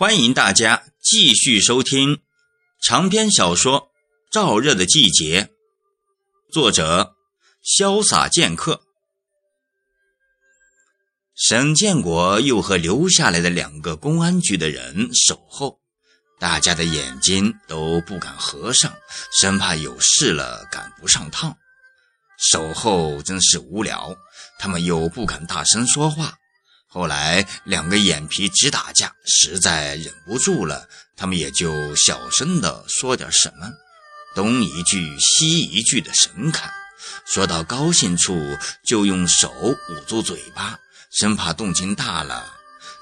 欢迎大家继续收听长篇小说《燥热的季节》，作者潇洒剑客。沈建国又和留下来的两个公安局的人守候，大家的眼睛都不敢合上，生怕有事了赶不上趟。守候真是无聊，他们又不敢大声说话。后来，两个眼皮直打架，实在忍不住了，他们也就小声的说点什么，东一句西一句的神侃。说到高兴处，就用手捂住嘴巴，生怕动静大了。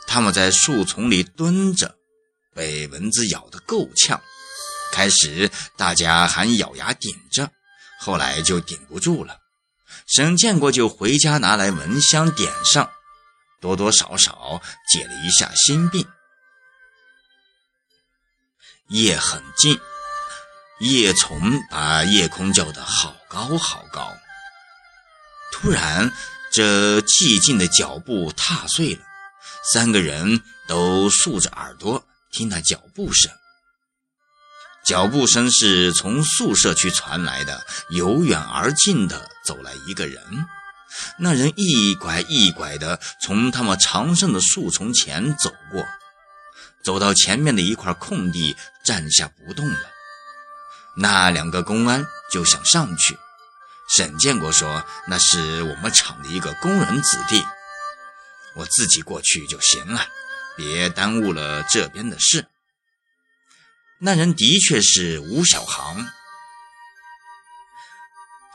他们在树丛里蹲着，被蚊子咬得够呛。开始大家还咬牙顶着，后来就顶不住了。沈建国就回家拿来蚊香点上。多多少少解了一下心病。夜很静，叶从把夜空叫得好高好高。突然，这寂静的脚步踏碎了，三个人都竖着耳朵听那脚步声。脚步声是从宿舍区传来的，由远而近的走来一个人。那人一拐一拐地从他们常胜的树丛前走过，走到前面的一块空地，站下不动了。那两个公安就想上去。沈建国说：“那是我们厂的一个工人子弟，我自己过去就行了，别耽误了这边的事。”那人的确是吴小航。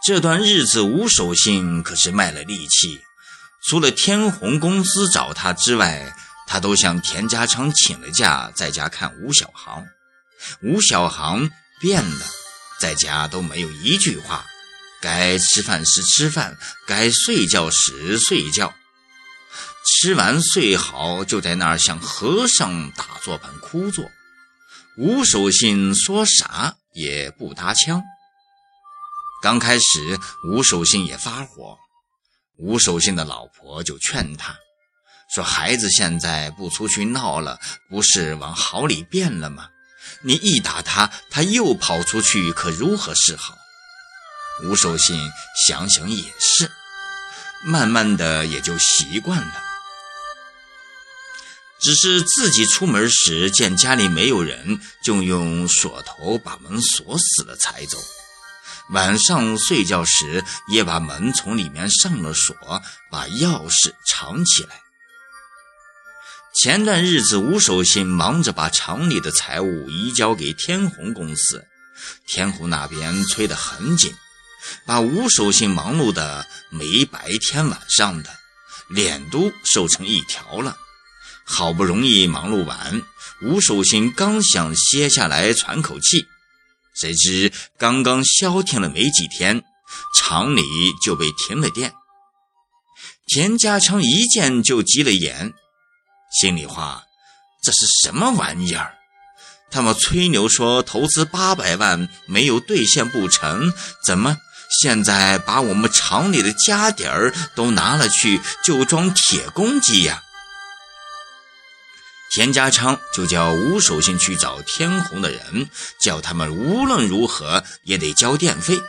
这段日子，吴守信可是卖了力气，除了天虹公司找他之外，他都向田家昌请了假，在家看吴小航。吴小航变了，在家都没有一句话，该吃饭时吃饭，该睡觉时睡觉，吃完睡好就在那儿像和尚打坐般枯坐。吴守信说啥也不搭腔。刚开始，吴守信也发火，吴守信的老婆就劝他，说：“孩子现在不出去闹了，不是往好里变了吗？你一打他，他又跑出去，可如何是好？”吴守信想想也是，慢慢的也就习惯了。只是自己出门时见家里没有人，就用锁头把门锁死了才走。晚上睡觉时，也把门从里面上了锁，把钥匙藏起来。前段日子，吴守信忙着把厂里的财务移交给天虹公司，天虹那边催得很紧，把吴守信忙碌的没白天晚上的，脸都瘦成一条了。好不容易忙碌完，吴守信刚想歇下来喘口气。谁知刚刚消停了没几天，厂里就被停了电。田家昌一见就急了眼，心里话：这是什么玩意儿？他们吹牛说投资八百万没有兑现不成，怎么现在把我们厂里的家底儿都拿了去，就装铁公鸡呀？田家昌就叫吴守信去找天虹的人，叫他们无论如何也得交电费，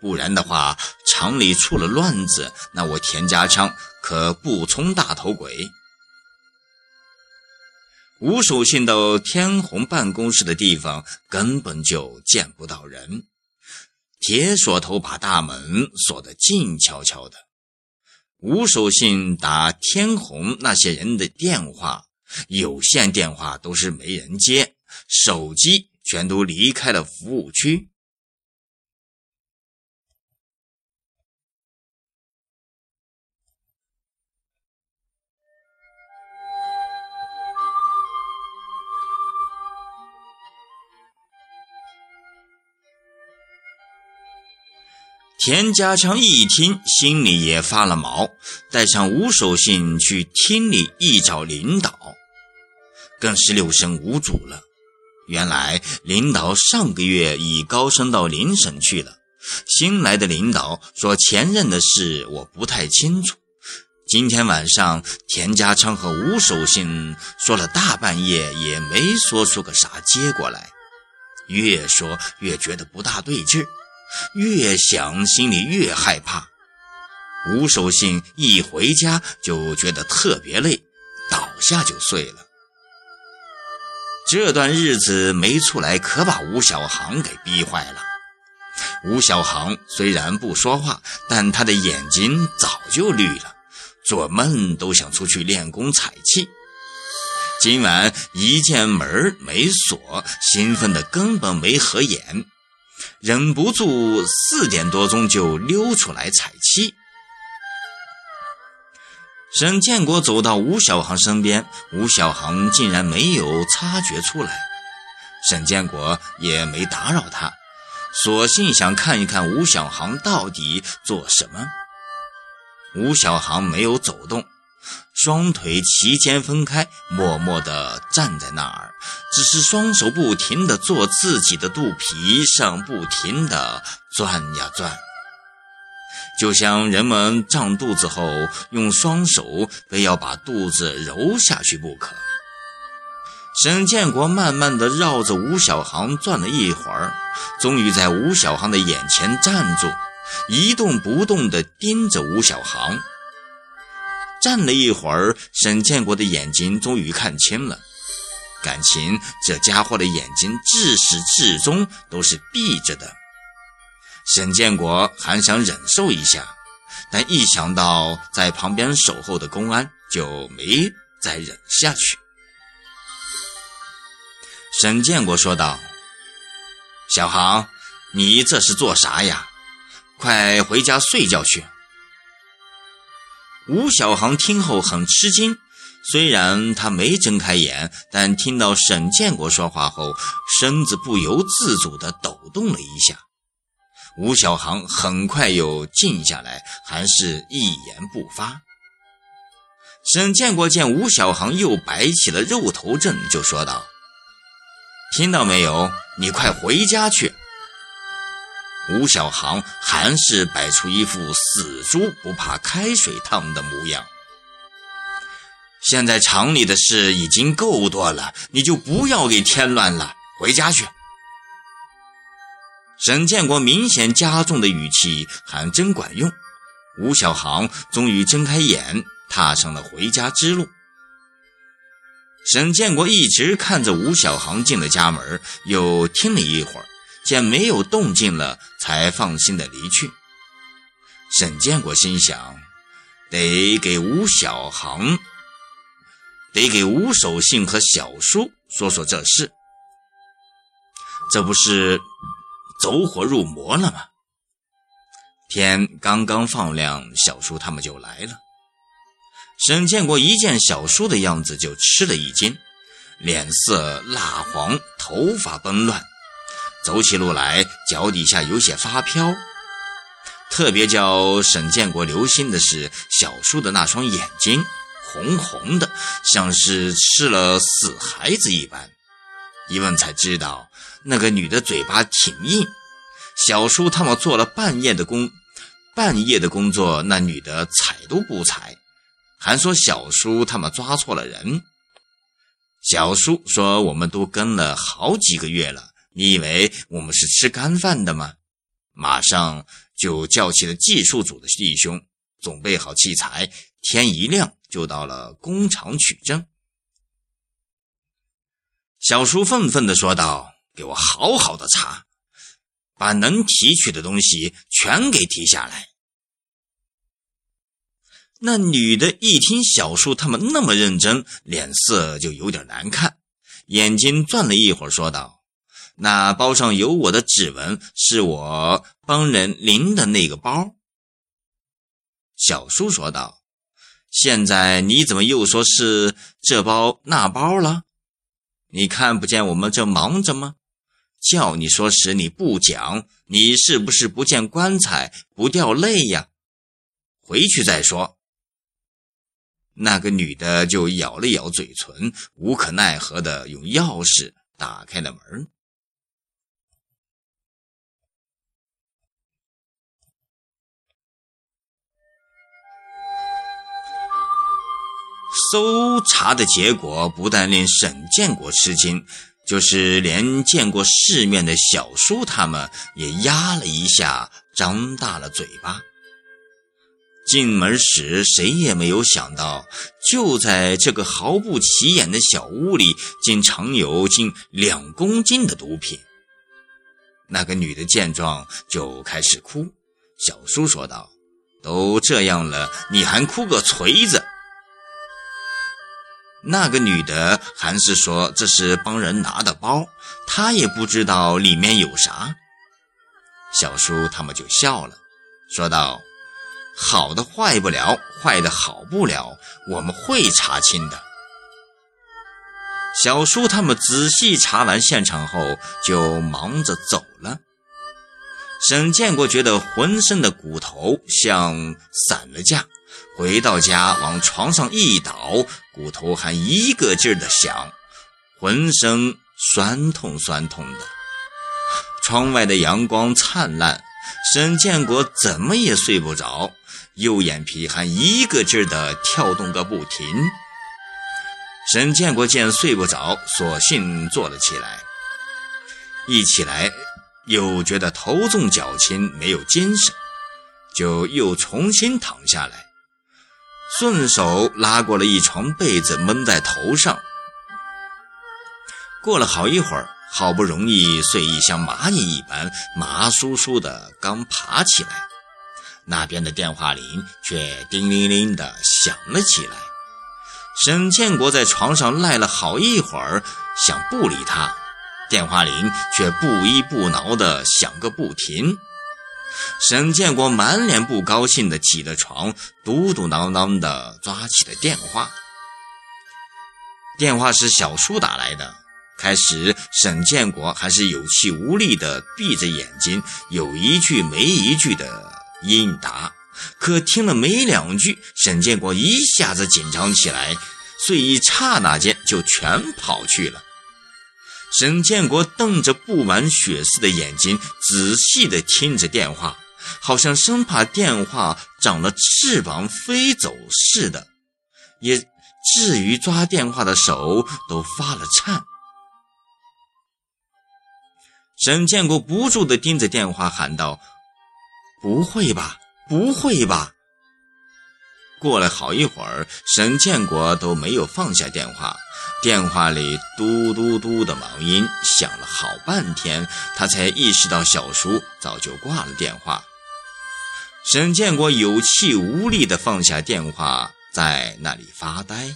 不然的话，厂里出了乱子，那我田家昌可不充大头鬼。吴守信到天虹办公室的地方，根本就见不到人，铁锁头把大门锁得静悄悄的。吴守信打天虹那些人的电话。有线电话都是没人接，手机全都离开了服务区。田家强一听，心里也发了毛，带上吴守信去厅里一找领导。更是六神无主了。原来领导上个月已高升到邻省去了。新来的领导说：“前任的事我不太清楚，今天晚上，田家昌和吴守信说了大半夜，也没说出个啥结果来。越说越觉得不大对劲，越想心里越害怕。吴守信一回家就觉得特别累，倒下就睡了。这段日子没出来，可把吴小航给逼坏了。吴小航虽然不说话，但他的眼睛早就绿了，做梦都想出去练功采气。今晚一见门没锁，兴奋的根本没合眼，忍不住四点多钟就溜出来采。沈建国走到吴小航身边，吴小航竟然没有察觉出来，沈建国也没打扰他。索性想看一看吴小航到底做什么。吴小航没有走动，双腿齐肩分开，默默地站在那儿，只是双手不停地做自己的肚皮上，不停地转呀转，就像人们胀肚子后用双手非要把肚子揉下去不可。沈建国慢慢地绕着吴小航转了一会儿，终于在吴小航的眼前站住，一动不动地盯着吴小航。站了一会儿，沈建国的眼睛终于看清了，感情这家伙的眼睛自始至终都是闭着的。沈建国还想忍受一下，但一想到在旁边守候的公安，就没再忍下去。沈建国说道：“小航，你这是做啥呀？快回家睡觉去。”吴小航听后很吃惊，虽然他没睁开眼，但听到沈建国说话后，身子不由自主地抖动了一下。吴小航很快又静下来，还是一言不发。沈建国见吴小航又摆起了肉头阵，就说道。听到没有？你快回家去！吴小航还是摆出一副死猪不怕开水烫的模样。现在厂里的事已经够多了，你就不要给添乱了。回家去！沈建国明显加重的语气还真管用。吴小航终于睁开眼，踏上了回家之路。沈建国一直看着吴小航进了家门，又听了一会儿，见没有动静了，才放心的离去。沈建国心想：得给吴小航，得给吴守信和小叔说说这事，这不是走火入魔了吗？天刚刚放亮，小叔他们就来了。沈建国一见小叔的样子就吃了一惊，脸色蜡黄，头发崩乱，走起路来脚底下有些发飘。特别叫沈建国留心的是，小叔的那双眼睛红红的，像是吃了死孩子一般。一问才知道，那个女的嘴巴挺硬。小叔他们做了半夜的工，半夜的工作，那女的睬都不睬。还说小叔他们抓错了人。小叔说：“我们都跟了好几个月了，你以为我们是吃干饭的吗？”马上就叫起了技术组的弟兄，准备好器材，天一亮就到了工厂取证。小叔愤愤地说道：“给我好好的查，把能提取的东西全给提下来。”那女的一听小叔他们那么认真，脸色就有点难看，眼睛转了一会儿，说道：“那包上有我的指纹，是我帮人拎的那个包。”小叔说道：“现在你怎么又说是这包那包了？你看不见我们正忙着吗？叫你说时你不讲，你是不是不见棺材不掉泪呀？回去再说。”那个女的就咬了咬嘴唇，无可奈何的用钥匙打开了门。搜查的结果不但令沈建国吃惊，就是连见过世面的小叔他们也压了一下，张大了嘴巴。进门时，谁也没有想到，就在这个毫不起眼的小屋里，竟藏有近两公斤的毒品。那个女的见状就开始哭。小叔说道：“都这样了，你还哭个锤子？”那个女的还是说这是帮人拿的包，她也不知道里面有啥。小叔他们就笑了，说道。好的坏不了，坏的好不了，我们会查清的。小叔他们仔细查完现场后，就忙着走了。沈建国觉得浑身的骨头像散了架，回到家往床上一倒，骨头还一个劲儿的响，浑身酸痛酸痛的。窗外的阳光灿烂，沈建国怎么也睡不着。右眼皮还一个劲儿的跳动个不停。沈建国见睡不着，索性坐了起来。一起来，又觉得头重脚轻，没有精神，就又重新躺下来，顺手拉过了一床被子蒙在头上。过了好一会儿，好不容易睡意像蚂蚁一般麻酥酥的，刚爬起来。那边的电话铃却叮铃铃的响了起来。沈建国在床上赖了好一会儿，想不理他，电话铃却不依不挠的响个不停。沈建国满脸不高兴的起了床，嘟嘟囔囔的抓起了电话。电话是小叔打来的。开始，沈建国还是有气无力的闭着眼睛，有一句没一句的。应答，可听了没两句，沈建国一下子紧张起来，睡意刹那间就全跑去了。沈建国瞪着布满血丝的眼睛，仔细地听着电话，好像生怕电话长了翅膀飞走似的，也至于抓电话的手都发了颤。沈建国不住地盯着电话，喊道。不会吧，不会吧！过了好一会儿，沈建国都没有放下电话，电话里嘟嘟嘟的忙音响了好半天，他才意识到小叔早就挂了电话。沈建国有气无力地放下电话，在那里发呆，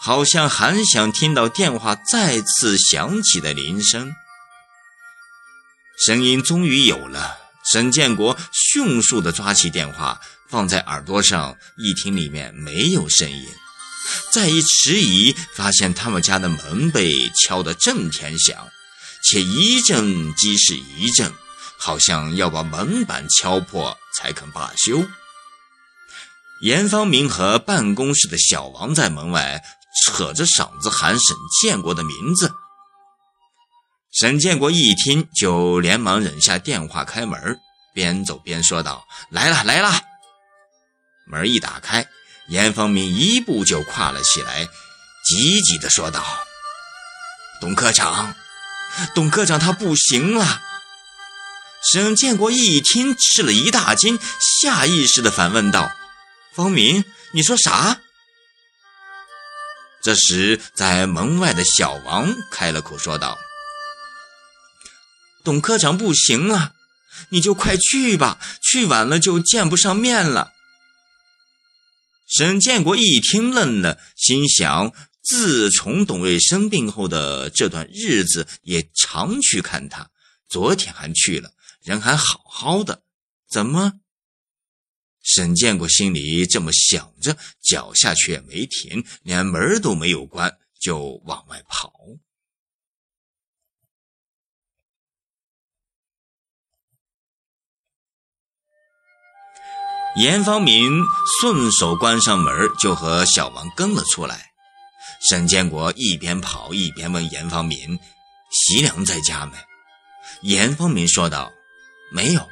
好像还想听到电话再次响起的铃声。声音终于有了。沈建国迅速地抓起电话，放在耳朵上，一听里面没有声音，再一迟疑，发现他们家的门被敲得震天响，且一阵即是一阵，好像要把门板敲破才肯罢休。严方明和办公室的小王在门外扯着嗓子喊沈建国的名字。沈建国一听，就连忙忍下电话，开门，边走边说道：“来了，来了。”门一打开，严方明一步就跨了起来，急急地说道：“董科长，董科长，他不行了！”沈建国一听，吃了一大惊，下意识地反问道：“方明，你说啥？”这时，在门外的小王开了口，说道。董科长不行了，你就快去吧，去晚了就见不上面了。沈建国一听愣了，心想：自从董瑞生病后的这段日子，也常去看他，昨天还去了，人还好好的，怎么？沈建国心里这么想着，脚下却没停，连门都没有关，就往外跑。严方明顺手关上门，就和小王跟了出来。沈建国一边跑一边问严方明：“席良在家没？”严方明说道：“没有，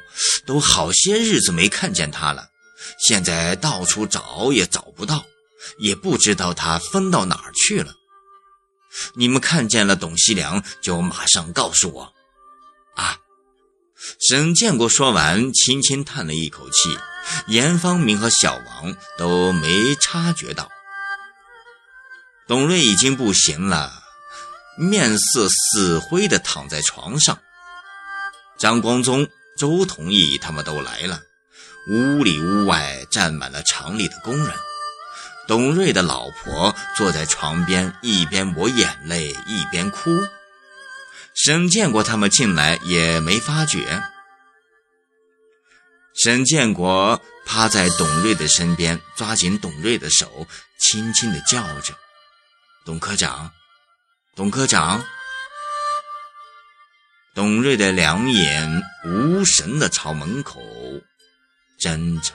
都好些日子没看见他了。现在到处找也找不到，也不知道他分到哪儿去了。你们看见了董西良，就马上告诉我。啊！沈建国说完，轻轻叹了一口气。严方明和小王都没察觉到，董瑞已经不行了，面色死灰的躺在床上。张光宗、周同义他们都来了，屋里屋外站满了厂里的工人。董瑞的老婆坐在床边，一边抹眼泪一边哭。沈建国他们进来也没发觉。沈建国趴在董瑞的身边，抓紧董瑞的手，轻轻地叫着：“董科长，董科长。”董瑞的两眼无神地朝门口睁着，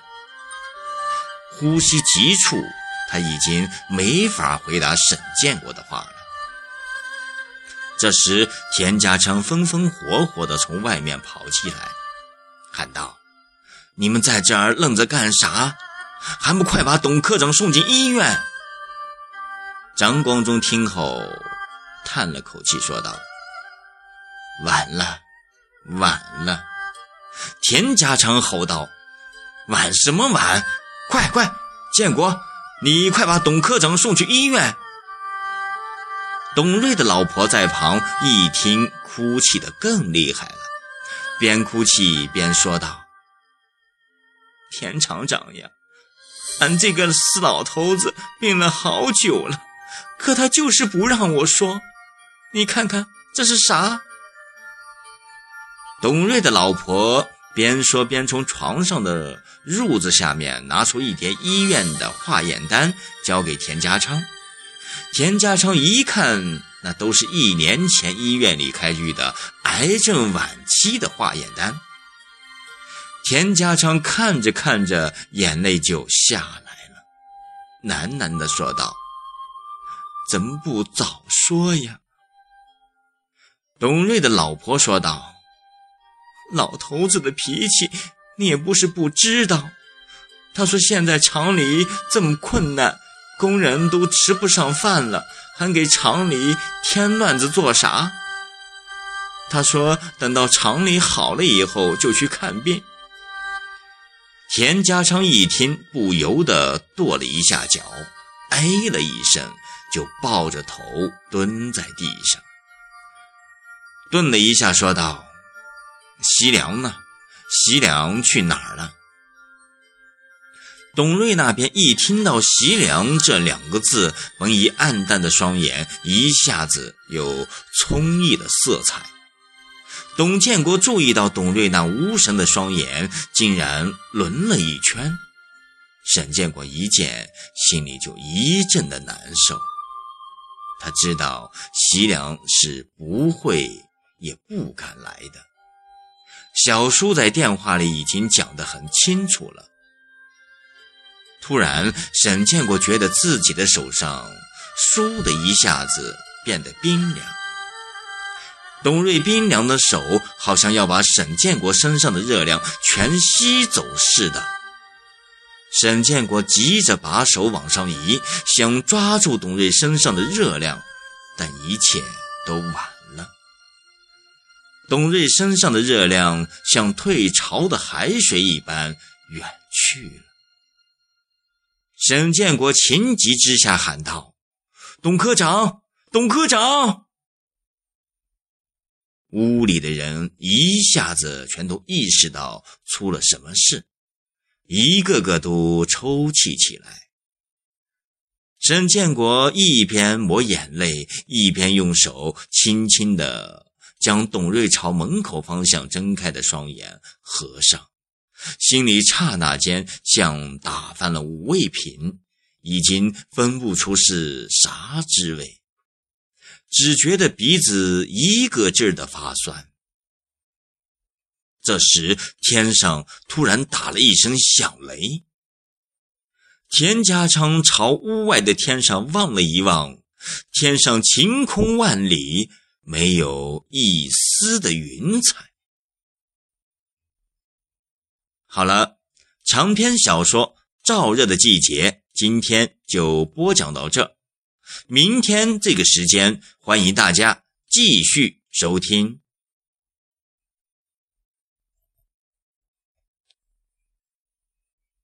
呼吸急促，他已经没法回答沈建国的话了。这时，田家昌风风火火地从外面跑进来，喊道。你们在这儿愣着干啥？还不快把董科长送进医院！张光忠听后叹了口气，说道：“晚了，晚了！”田家昌吼道：“晚什么晚？快快，建国，你快把董科长送去医院！”董瑞的老婆在旁一听，哭泣的更厉害了，边哭泣边说道。田厂长呀，俺这个死老头子病了好久了，可他就是不让我说。你看看这是啥？董瑞的老婆边说边从床上的褥子下面拿出一叠医院的化验单，交给田家昌。田家昌一看，那都是一年前医院里开具的癌症晚期的化验单。田家昌看着看着，眼泪就下来了，喃喃地说道：“怎么不早说呀？”董瑞的老婆说道：“老头子的脾气，你也不是不知道。他说现在厂里这么困难，工人都吃不上饭了，还给厂里添乱子做啥？他说等到厂里好了以后就去看病。”田家昌一听，不由得跺了一下脚，哎了一声，就抱着头蹲在地上，顿了一下，说道：“席良呢？席良去哪儿了？”董瑞那边一听到“席良”这两个字，本已暗淡的双眼一下子有葱郁的色彩。董建国注意到董瑞那无神的双眼竟然轮了一圈，沈建国一见，心里就一阵的难受。他知道席良是不会也不敢来的。小叔在电话里已经讲得很清楚了。突然，沈建国觉得自己的手上“倏”的一下子变得冰凉。董瑞冰凉的手好像要把沈建国身上的热量全吸走似的。沈建国急着把手往上移，想抓住董瑞身上的热量，但一切都晚了。董瑞身上的热量像退潮的海水一般远去了。沈建国情急之下喊道：“董科长，董科长！”屋里的人一下子全都意识到出了什么事，一个个都抽泣起来。沈建国一边抹眼泪，一边用手轻轻地将董瑞朝门口方向睁开的双眼合上，心里刹那间像打翻了五味瓶，已经分不出是啥滋味。只觉得鼻子一个劲儿的发酸。这时，天上突然打了一声响雷。田家昌朝屋外的天上望了一望，天上晴空万里，没有一丝的云彩。好了，长篇小说《燥热的季节》今天就播讲到这，明天这个时间欢迎大家继续收听。